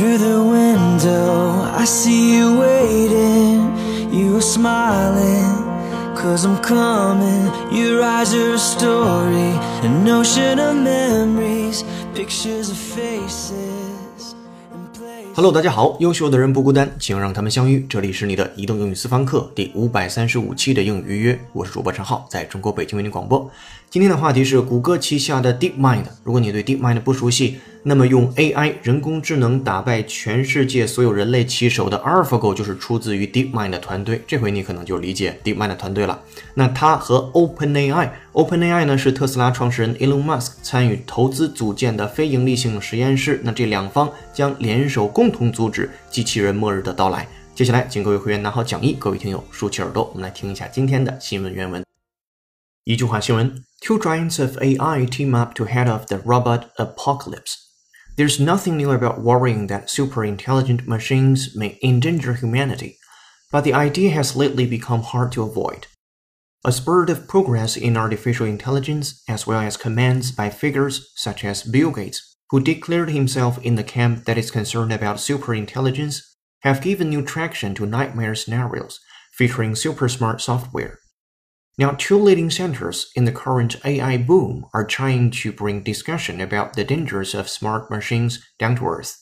Through the window, I see you waiting. You are smiling, cause I'm coming. Your eyes are a story, an ocean of memories, pictures of faces. and places. Hello，大家好，优秀的人不孤单，请让他们相遇。这里是你的移动英语私房课第五百三十五期的英语预约，我是主播陈浩，在中国北京为您广播。今天的话题是谷歌旗下的 DeepMind。如果你对 DeepMind 不熟悉，那么用 AI 人工智能打败全世界所有人类棋手的 AlphaGo 就是出自于 DeepMind 的团队。这回你可能就理解 DeepMind 的团队了。那它和 OpenAI，OpenAI 呢是特斯拉创始人 Elon Musk 参与投资组建的非盈利性实验室。那这两方将联手共同阻止机器人末日的到来。接下来，请各位会员拿好讲义，各位听友竖起耳朵，我们来听一下今天的新闻原文。一句话新闻：Two giants of AI team up to head off the robot apocalypse. There's nothing new about worrying that super intelligent machines may endanger humanity, but the idea has lately become hard to avoid. A spurt of progress in artificial intelligence, as well as comments by figures such as Bill Gates, who declared himself in the camp that is concerned about superintelligence, have given new traction to nightmare scenarios featuring super smart software. Now, two leading centers in the current AI boom are trying to bring discussion about the dangers of smart machines down to earth.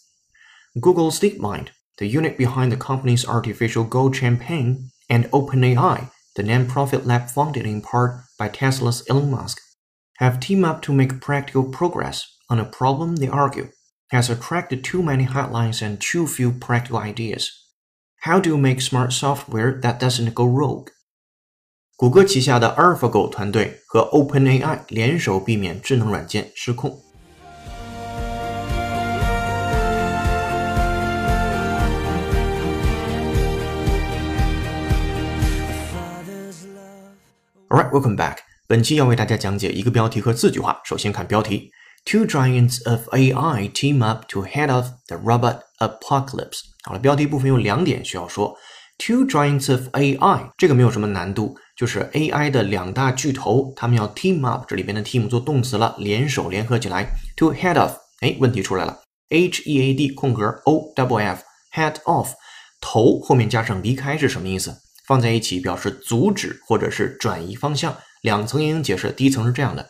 Google's DeepMind, the unit behind the company's artificial Go campaign, and OpenAI, the nonprofit lab funded in part by Tesla's Elon Musk, have teamed up to make practical progress on a problem they argue has attracted too many headlines and too few practical ideas. How do you make smart software that doesn't go rogue? 谷歌旗下的 AlphaGo 团队和 OpenAI 联手避免智能软件失控。Alright, welcome back. 本期要为大家讲解一个标题和四句话。首先看标题：Two giants of AI team up to head off the robot apocalypse。好了，标题部分有两点需要说。Two giants of AI 这个没有什么难度，就是 AI 的两大巨头，他们要 team up，这里边的 team 做动词了，联手联合起来。To head off，哎，问题出来了，H E A D 空格 O double F，head off，头后面加上离开是什么意思？放在一起表示阻止或者是转移方向。两层也能解释，第一层是这样的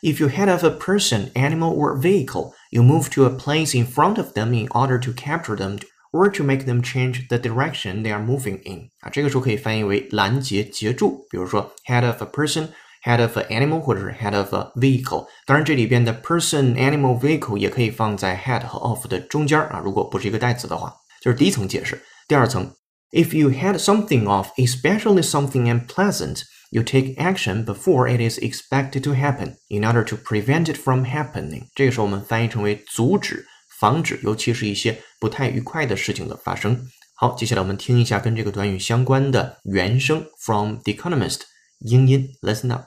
：If you head off a person, animal or vehicle, you move to a place in front of them in order to capture them or to make them change the direction they are moving in。啊，这个时候可以翻译为拦截、截住。比如说，head of a person。head of an animal 或者是 head of a vehicle，当然这里边的 person、animal、vehicle 也可以放在 head 和 of 的中间啊，如果不是一个代词的话，就是第一层解释。第二层，if you head something off, especially something unpleasant, you take action before it is expected to happen in order to prevent it from happening。这个时候我们翻译成为阻止、 防止，尤其是一些不太愉快的事情的发生。好，接下来我们听一下跟这个短语相关的原声 from The Economist。英音，listen up。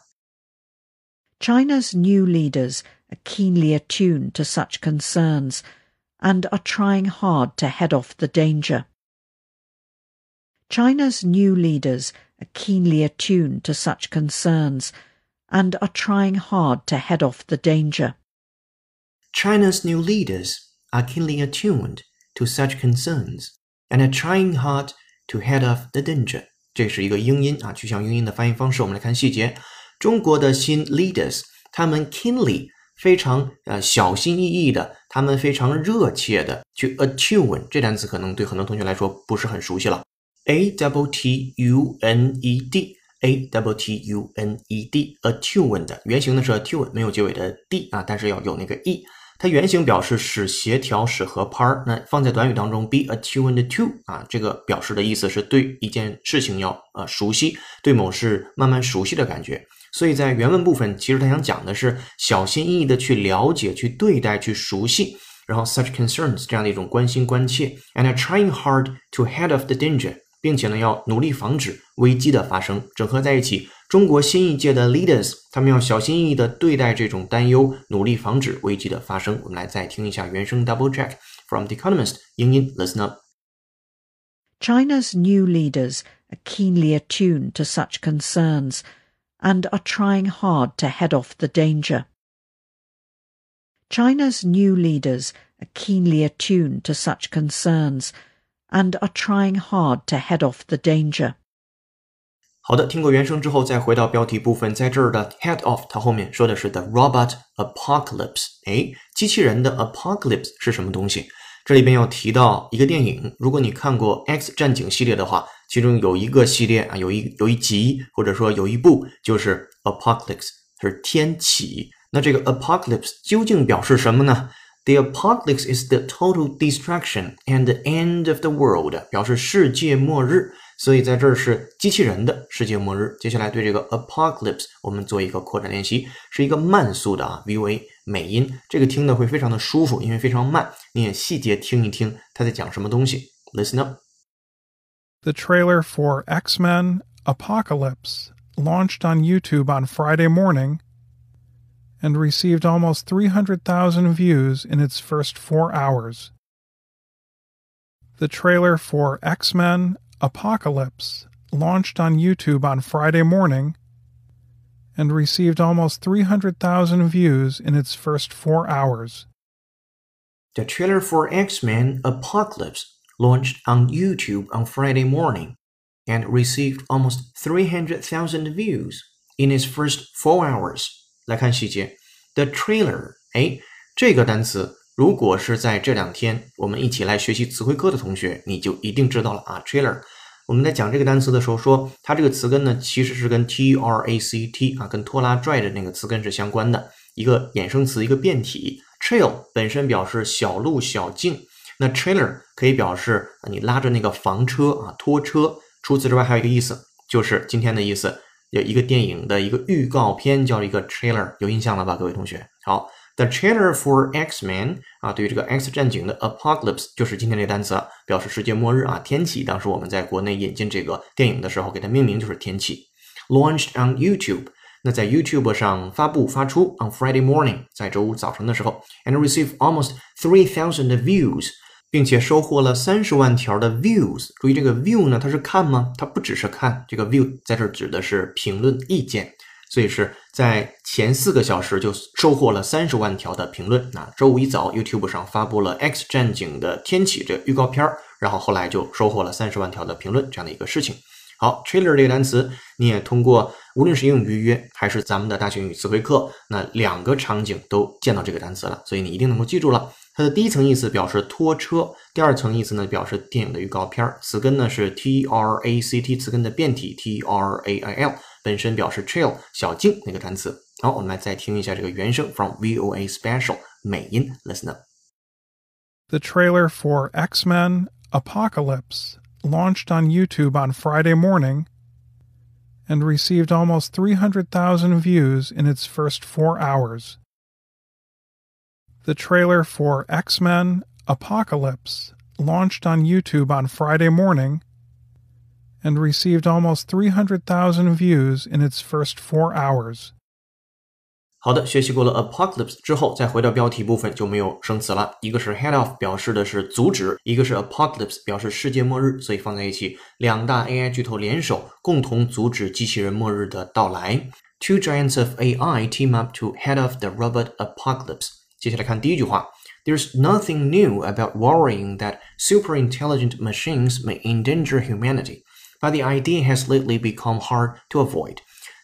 China's new leaders are keenly attuned to such concerns and are trying hard to head off the danger. China's new leaders are keenly attuned to such concerns and are trying hard to head off the danger. China's new leaders are keenly attuned to such concerns and are trying hard to head off the danger。这是一个英音啊，具象英音的发音方式。我们来看细节。中国的新 leaders，他们 keenly 非常呃小心翼翼的，他们非常热切的去 attune 这单词可能对很多同学来说不是很熟悉了。A w T U N E D A w T U N E D attune 的原型呢是 attune，没有结尾的 d 啊，但是要有那个 e。它原型表示使协调、使合拍儿。那放在短语当中，be attuned to 啊，这个表示的意思是对一件事情要呃熟悉，对某事慢慢熟悉的感觉。所以在原文部分，其实他想讲的是小心翼翼的去了解、去对待、去熟悉，然后 such concerns 这样的一种关心关切，and trying hard to head off the danger，并且呢要努力防止危机的发生。整合在一起，中国新一届的 leaders 他们要小心翼翼的对待这种担忧，努力防止危机的发生。我们来再听一下原声 double check from The Economist 英音 listen up。 China's new leaders are keenly attuned to such concerns and are trying hard to head off the danger. China's new leaders are keenly attuned to such concerns and are trying hard to head off the danger. 好的，听过原声之后，再回到标题部分，在这儿的 head off，它后面说的是 the robot apocalypse。哎，机器人的 apocalypse 是什么东西？这里边要提到一个电影，如果你看过 X 战警系列的话，其中有一个系列啊，有一有一集或者说有一部就是 apocalypse，是天启。那这个 apocalypse 究竟表示什么呢？The apocalypse is the total destruction and the end of the world，表示世界末日。所以在这儿是机器人的世界末日。接下来对这个 apocalypse 我们做一个扩展练习，是一个慢速的啊 VOA 美音，这个听的会非常的舒服，因为非常慢。你也细节听一听他在讲什么东西。Listen up. The trailer for X Men Apocalypse launched on YouTube on Friday morning and received almost 300,000 views in its first four hours. The trailer for X Men Apocalypse launched on YouTube on Friday morning and received almost 300,000 views in its first four hours. The trailer for X Men Apocalypse launched on YouTube on Friday morning and received almost 300,000 views in its first four hours. 来看细节，the trailer，哎，这个单词 如果是在这两天我们一起来学习词汇课的同学，你就一定知道了啊。trailer，我们在讲这个单词的时候说，它这个词根呢其实是跟 t r a c t 啊，跟拖拉拽的那个词根是相关的一个衍生词，一个变体。trail 本身表示小路、小径，那 trailer 可以表示你拉着那个房车啊、拖车。除此之外，还有一个意思，就是今天的意思，有一个电影的一个预告片叫一个 trailer，有印象了吧，各位同学？好。The trailer for X-Men 啊，对于这个 X 战警的 Apocalypse 就是今天这个单词，表示世界末日啊，天启。当时我们在国内引进这个电影的时候，给它命名就是天启。Launched on YouTube，那在 YouTube 上发布发出 on Friday morning，在周五早晨的时候，and received almost three thousand views，并且收获了三十万条的 views。注意这个 view 呢，它是看吗？它不只是看，这个 view 在这指的是评论意见。所以是在前四个小时就收获了三十万条的评论。那周五一早，YouTube 上发布了《X 战警》的天启这预告片儿，然后后来就收获了三十万条的评论，这样的一个事情。好，trailer 这个单词，你也通过无论是英语预约还是咱们的大学英语词汇课，那两个场景都见到这个单词了，所以你一定能够记住了。它的第一层意思表示拖车，第二层意思呢表示电影的预告片儿。词根呢是 t r a c t，词根的变体 t r a i l。本身表示 trail 小径那个单词。好，我们来再听一下这个原声 from VOA Special 美音，listen up。The trailer for X Men Apocalypse launched on YouTube on Friday morning and received almost 300,000 views in its first four hours. The trailer for X Men Apocalypse launched on YouTube on Friday morning and received almost 300,000 views in its first four hours. 好的，学习过了 apocalypse 之后，再回到标题部分就没有生词了。一个是 head off，表示的是阻止；一个是 apocalypse，表示世界末日。所以放在一起，两大 AI 巨头联手，共同阻止机器人末日的到来。Two giants of AI team up to head off the robot apocalypse。接下来看第一句话：There's nothing new about worrying that super intelligent machines may endanger humanity But the idea has lately become hard to avoid。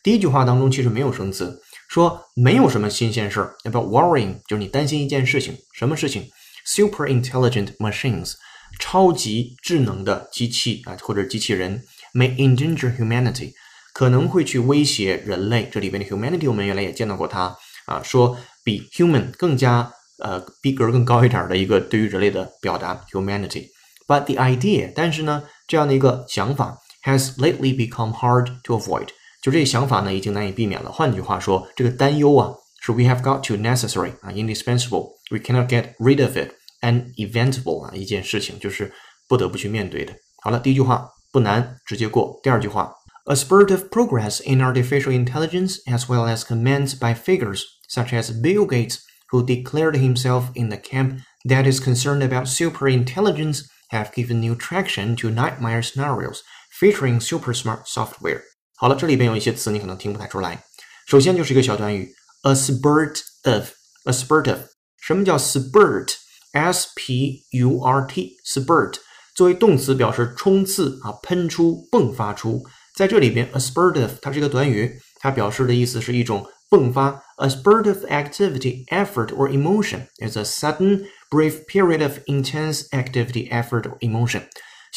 第一句话当中其实没有生词，说没有什么新鲜事儿。About worrying 就是你担心一件事情，什么事情？Super intelligent machines，超级智能的机器啊，或者机器人，may endanger humanity，可能会去威胁人类。这里边的 humanity 我们原来也见到过它啊，说比 human 更加呃逼格更高一点的一个对于人类的表达 humanity。But the idea，但是呢，这样的一个想法。has lately become hard to avoid。就这个想法呢，已经难以避免了。换句话说，这个担忧啊，是 we have got to necessary 啊，indispensable。We cannot get rid of it。uneventable 啊，一件事情就是不得不去面对的。好了，第一句话不难，直接过。第二句话，A spurt of progress in artificial intelligence, as well as comments by figures such as Bill Gates, who declared himself in the camp that is concerned about super intelligence, have given new traction to nightmare scenarios featuring super smart software。好了，这里边有一些词你可能听不太出来。首先就是一个小短语，a spurt of，a spurt of。什么叫 spurt？s s p u r t，spurt 作为动词表示冲刺啊，喷出、迸发出。在这里边，a spurt of 它是一个短语，它表示的意思是一种迸发。A spurt of activity, effort, or emotion is a sudden, brief period of intense activity, effort, or emotion.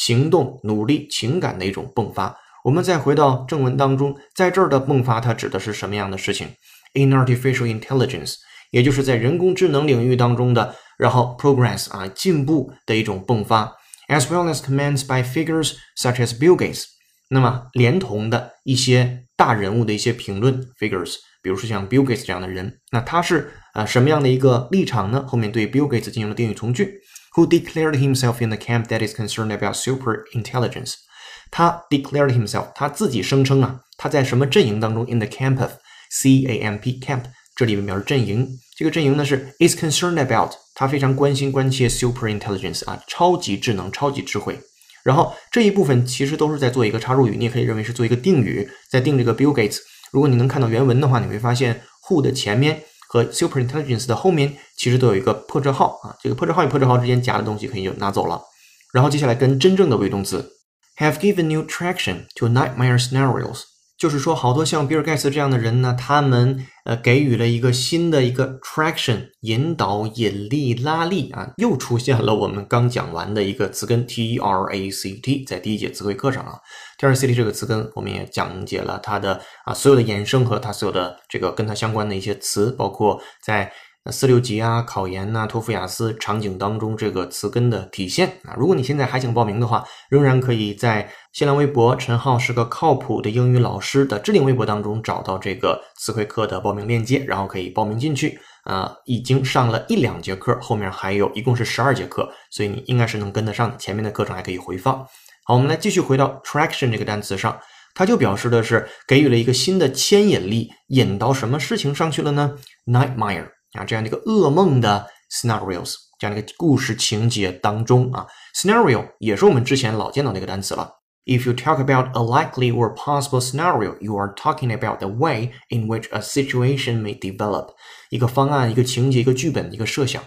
行动、努力、情感的一种迸发。我们再回到正文当中，在这儿的迸发，它指的是什么样的事情？In artificial intelligence，也就是在人工智能领域当中的，然后 progress 啊进步的一种迸发，as well as comments by figures such as Bill Gates。那么连同的一些大人物的一些评论 figures。比如说像 Bill Gates 这样的人，那他是啊什么样的一个立场呢？后面对 Bill Gates 进行了定语从句，who declared himself in the camp that is concerned about super intelligence。他 declared himself，他自己声称啊，他在什么阵营当中？in the camp of C A M P camp，这里面表示阵营。这个阵营呢是 is concerned about，他非常关心关切 super intelligence 啊，超级智能、超级智慧。然后这一部分其实都是在做一个插入语，你也可以认为是做一个定语，在定这个 Bill Gates。如果你能看到原文的话，你会发现 who 的前面和 super intelligence 的后面其实都有一个破折号啊，这个破折号与破折号之间夹的东西可以就拿走了。然后接下来跟真正的谓语动词 have given new traction to nightmare scenarios。就是说，好多像比尔盖茨这样的人呢，他们呃给予了一个新的一个 traction 引导、引力、拉力啊，又出现了我们刚讲完的一个词根 t r a c t，在第一节词汇课上啊，t r a c t 这个词根我们也讲解了它的啊所有的衍生和它所有的这个跟它相关的一些词，包括在。那四六级啊，考研呐，托福、雅思场景当中这个词根的体现啊，如果你现在还想报名的话，仍然可以在新浪微博陈浩是个靠谱的英语老师的置顶微博当中找到这个词汇课的报名链接，然后可以报名进去啊。已经上了一两节课，后面还有一共是十二节课，所以你应该是能跟得上的，前面的课程还可以回放。好，我们来继续回到 traction 这个单词上，它就表示的是给予了一个新的牵引力，引到什么事情上去了呢？Nightmare。啊，这样的一个噩梦的 scenarios，这样的一个故事情节当中啊，scenario 也是我们之前老见到的一个单词了。If you talk about a likely or possible scenario, you are talking about the way in which a situation may develop。一个方案、一个情节、一个剧本、一个设想。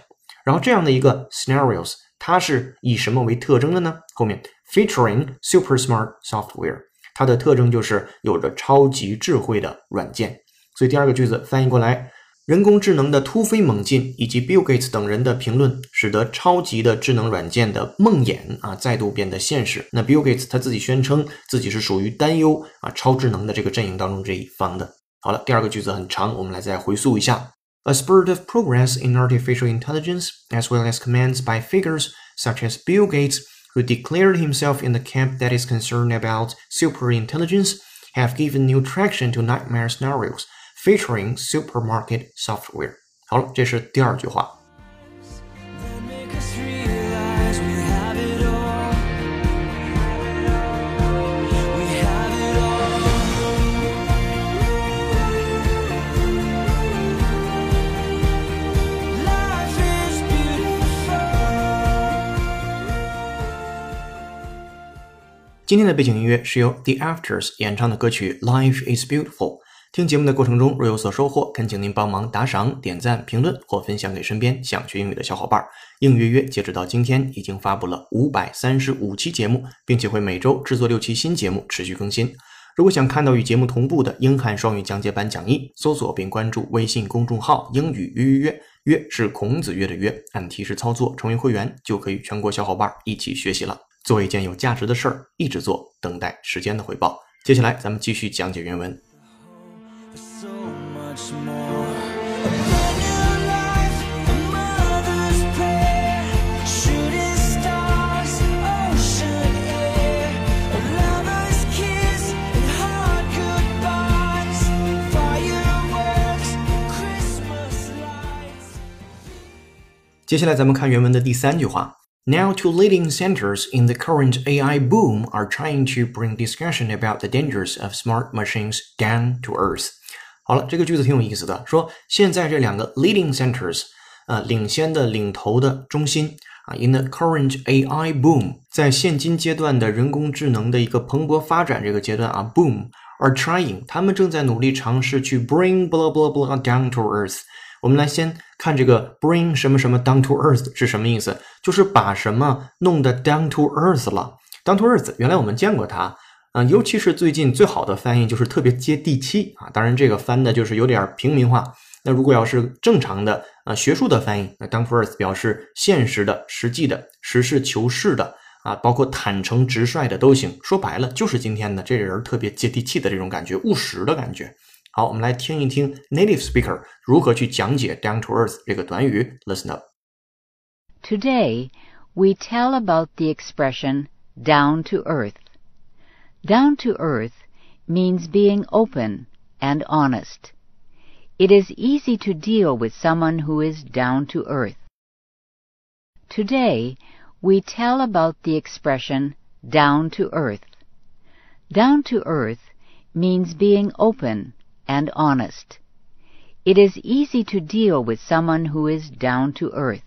然后这样的一个 scenarios，它是以什么为特征的呢？后面 featuring super smart software，它的特征就是有着超级智慧的软件。所以第二个句子翻译过来。人工智能的突飞猛进，以及 Bill Gates 等人的评论，使得超级的智能软件的梦魇啊再度变得现实。那 Bill Gates 他自己宣称自己是属于担忧啊超智能的这个阵营当中这一方的。好了，第二个句子很长，我们来再回溯一下：A spurt of progress in artificial intelligence, as well as comments by figures such as Bill Gates, who declared himself in the camp that is concerned about super intelligence, have given new traction to nightmare scenarios. featuring supermarket software。好了，这是第二句话。今天的背景音乐是由 The Afters 演唱的歌曲《Life Is Beautiful》。 听节目的过程中，若有所收获，恳请您帮忙打赏、点赞、评论或分享给身边想学英语的小伙伴。应约约截止到今天已经发布了五百三十五期节目，并且会每周制作六期新节目，持续更新。如果想看到与节目同步的英汉双语讲解版讲义，搜索并关注微信公众号“英语约约约”，约是孔子约的约，按提示操作成为会员，就可以全国小伙伴一起学习了。做一件有价值的事儿，一直做，等待时间的回报。接下来咱们继续讲解原文。接下来咱们看原文的第三句话。Now, two leading centers in the current AI boom are trying to bring discussion about the dangers of smart machines down to earth. 好了，这个句子挺有意思的，说现在这两个 leading centers，呃，领先的、领头的中心啊，in the current AI boom，在现今阶段的人工智能的一个蓬勃发展这个阶段啊，boom are trying，他们正在努力尝试去 bring blah blah blah down to earth。 我们来先看这个 bring 什么什么 down to earth 是什么意思？就是把什么弄得 down to earth 了。down to earth 原来我们见过它，啊，尤其是最近最好的翻译就是特别接地气啊。当然这个翻的就是有点平民化。那如果要是正常的啊学术的翻译，那 down to earth 表示现实的、实际的、实事求是的啊，包括坦诚直率的都行。说白了就是今天的这人特别接地气的这种感觉，务实的感觉。好，我们来听一听 native speaker 如何去讲解 down to earth 这个短语。Listen up. Today, we tell about the expression down to earth. Down to earth means being open and honest. It is easy to deal with someone who is down to earth. Today, we tell about the expression down to earth. Down to earth means being open and honest. It is easy to deal with someone who is down to earth.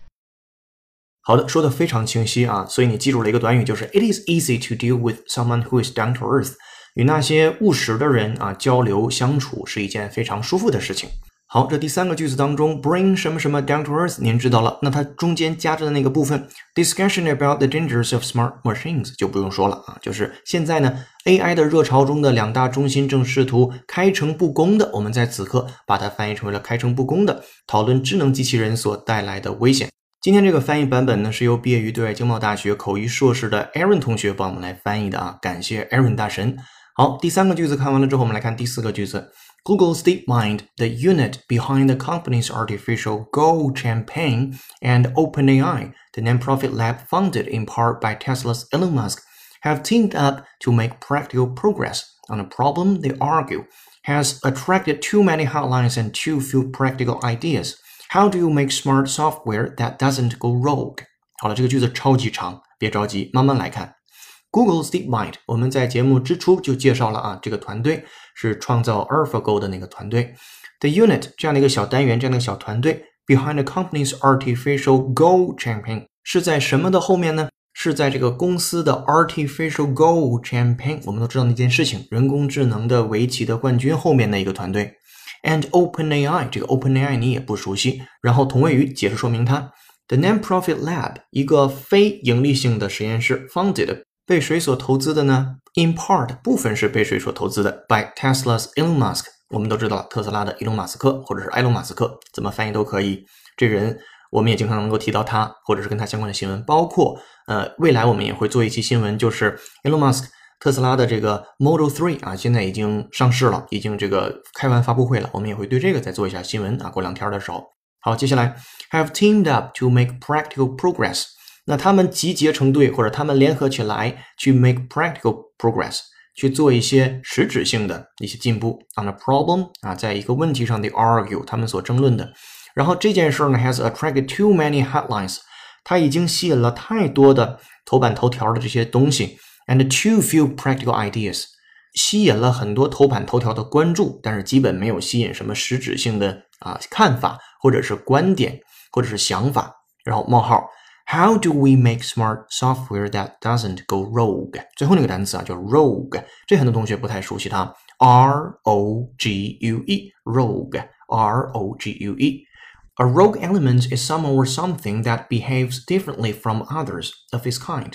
好的，说的非常清晰啊，所以你记住了一个短语，就是 It is easy to deal with someone who is down to earth。与那些务实的人啊交流相处是一件非常舒服的事情。 好，这第三个句子当中，bring 什么什么 down to earth，您知道了。那它中间夹着的那个部分，discussion about the dangers of smart machines 就不用说了啊。就是现在呢，AI 的热潮中的两大中心正试图开诚布公的，我们在此刻把它翻译成为了开诚布公的讨论智能机器人所带来的危险。今天这个翻译版本呢，是由毕业于对外经贸大学口译硕士的 Aaron 同学帮我们来翻译的啊，感谢 Aaron 大神。好，第三个句子看完了之后，我们来看第四个句子。Google's DeepMind, the unit behind the company's artificial Go campaign, and OpenAI, the nonprofit lab funded in part by Tesla's Elon Musk, have teamed up to make practical progress on a problem they argue has attracted too many headlines and too few practical ideas. How do you make smart software that doesn't go rogue? 好了，这个句子超级长，别着急，慢慢来看。 Google's DeepMind，我们在节目之初就介绍了啊，这个团队是创造 AlphaGo 的那个团队。The unit 这样的一个小单元，这样的小团队，behind the company's artificial Go champion 是在什么的后面呢？是在这个公司的 artificial Go champion 我们都知道那件事情，人工智能的围棋的冠军后面的一个团队。And OpenAI，这个 OpenAI 你也不熟悉，然后同位语解释说明它。The non-profit lab，一个非盈利性的实验室，founded 被谁所投资的呢？In part，部分是被谁所投资的？By Tesla's Elon Musk。我们都知道特斯拉的伊隆马斯克，或者是埃隆马斯克，怎么翻译都可以。这人我们也经常能够提到他，或者是跟他相关的新闻，包括呃，未来我们也会做一期新闻，就是 Elon Musk 特斯拉的这个 Model Three 啊，现在已经上市了，已经这个开完发布会了，我们也会对这个再做一下新闻啊。过两天的时候，好，接下来 have teamed up to make practical progress。那他们集结成队，或者他们联合起来去 make practical progress，去做一些实质性的一些进步 on a problem 啊，在一个问题上的 argue，他们所争论的。然后这件事呢，has attracted too many headlines，它已经吸引了太多的头版头条的这些东西，and too few practical ideas，吸引了很多头版头条的关注，但是基本没有吸引什么实质性的啊看法，或者是观点，或者是想法。然后冒号。How do we make smart software that doesn't go rogue？最后那个单词啊叫 rogue，这很多同学不太熟悉它。R O G U E，rogue，R O G U E。A rogue element is someone or something that behaves differently from others of its kind,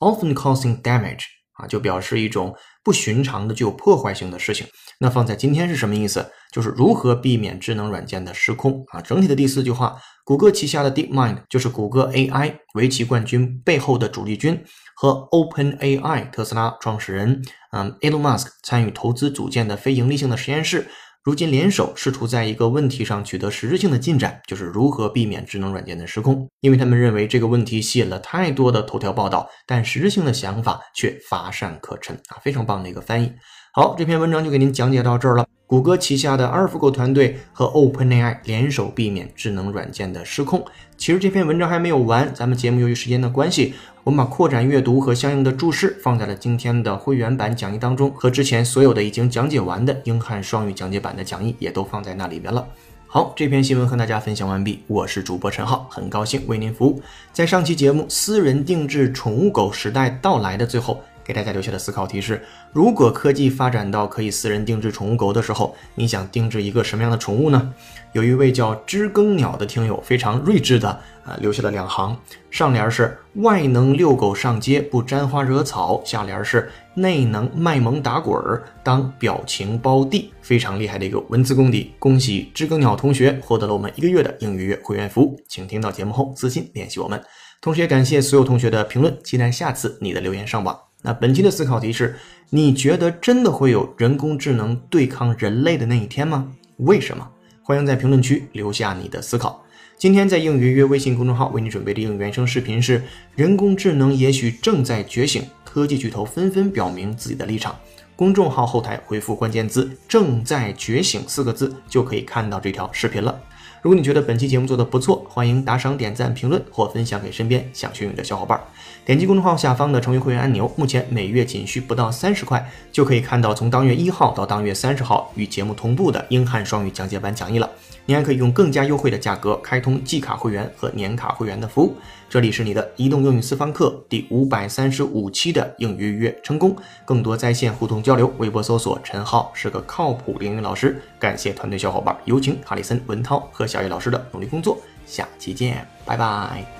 often causing damage. 啊，就表示一种不寻常的、具有破坏性的事情。 那放在今天是什么意思？就是如何避免智能软件的失控啊。整体的第四句话，谷歌旗下的 DeepMind 就是谷歌 AI 围棋冠军背后的主力军，和 OpenAI 特斯拉创始人嗯 Elon Musk 参与投资组建的非盈利性的实验室。如今联手试图在一个问题上取得实质性的进展，就是如何避免智能软件的失控。因为他们认为这个问题吸引了太多的头条报道，但实质性的想法却乏善可陈啊！非常棒的一个翻译。好，这篇文章就给您讲解到这儿了。谷歌旗下的 AlphaGo 团队和 OpenAI 联手避免智能软件的失控。其实这篇文章还没有完，咱们节目由于时间的关系。我们把扩展阅读和相应的注释放在了今天的会员版讲义当中，和之前所有的已经讲解完的英汉双语讲解版的讲义也都放在那里边了。好，这篇新闻和大家分享完毕，我是主播陈浩，很高兴为您服务。在上期节目《私人定制宠物狗时代到来》的最后。给大家留下的思考题是：如果科技发展到可以私人定制宠物狗的时候，你想定制一个什么样的宠物呢？有一位叫知更鸟的听友非常睿智的啊，留下了两行，上联是外能遛狗上街不沾花惹草，下联是内能卖萌打滚儿当表情包地，非常厉害的一个文字功底。恭喜知更鸟同学获得了我们一个月的英语月会员服务，请听到节目后私信联系我们。同时也感谢所有同学的评论，期待下次你的留言上榜。那本期的思考题是：你觉得真的会有人工智能对抗人类的那一天吗？为什么？欢迎在评论区留下你的思考。今天在应约约微信公众号为你准备的应原声视频是：人工智能也许正在觉醒，科技巨头纷纷表明自己的立场。公众号后台回复关键字“正在觉醒”四个字，就可以看到这条视频了。如果你觉得本期节目做的不错，欢迎打赏、点赞、评论或分享给身边想学英语的小伙伴。点击公众号下方的成为会员按钮，目前每月仅需不到三十块，就可以看到从当月一号到当月三十号与节目同步的英汉双语讲解版讲义了。你还可以用更加优惠的价格开通季卡会员和年卡会员的服务。这里是你的移动英语私房课第五百三十五期的英语预约成功。更多在线互动交流，微博搜索陈浩是个靠谱英语老师。感谢团队小伙伴，有请哈里森、文涛和小叶老师的努力工作。下期见，拜拜。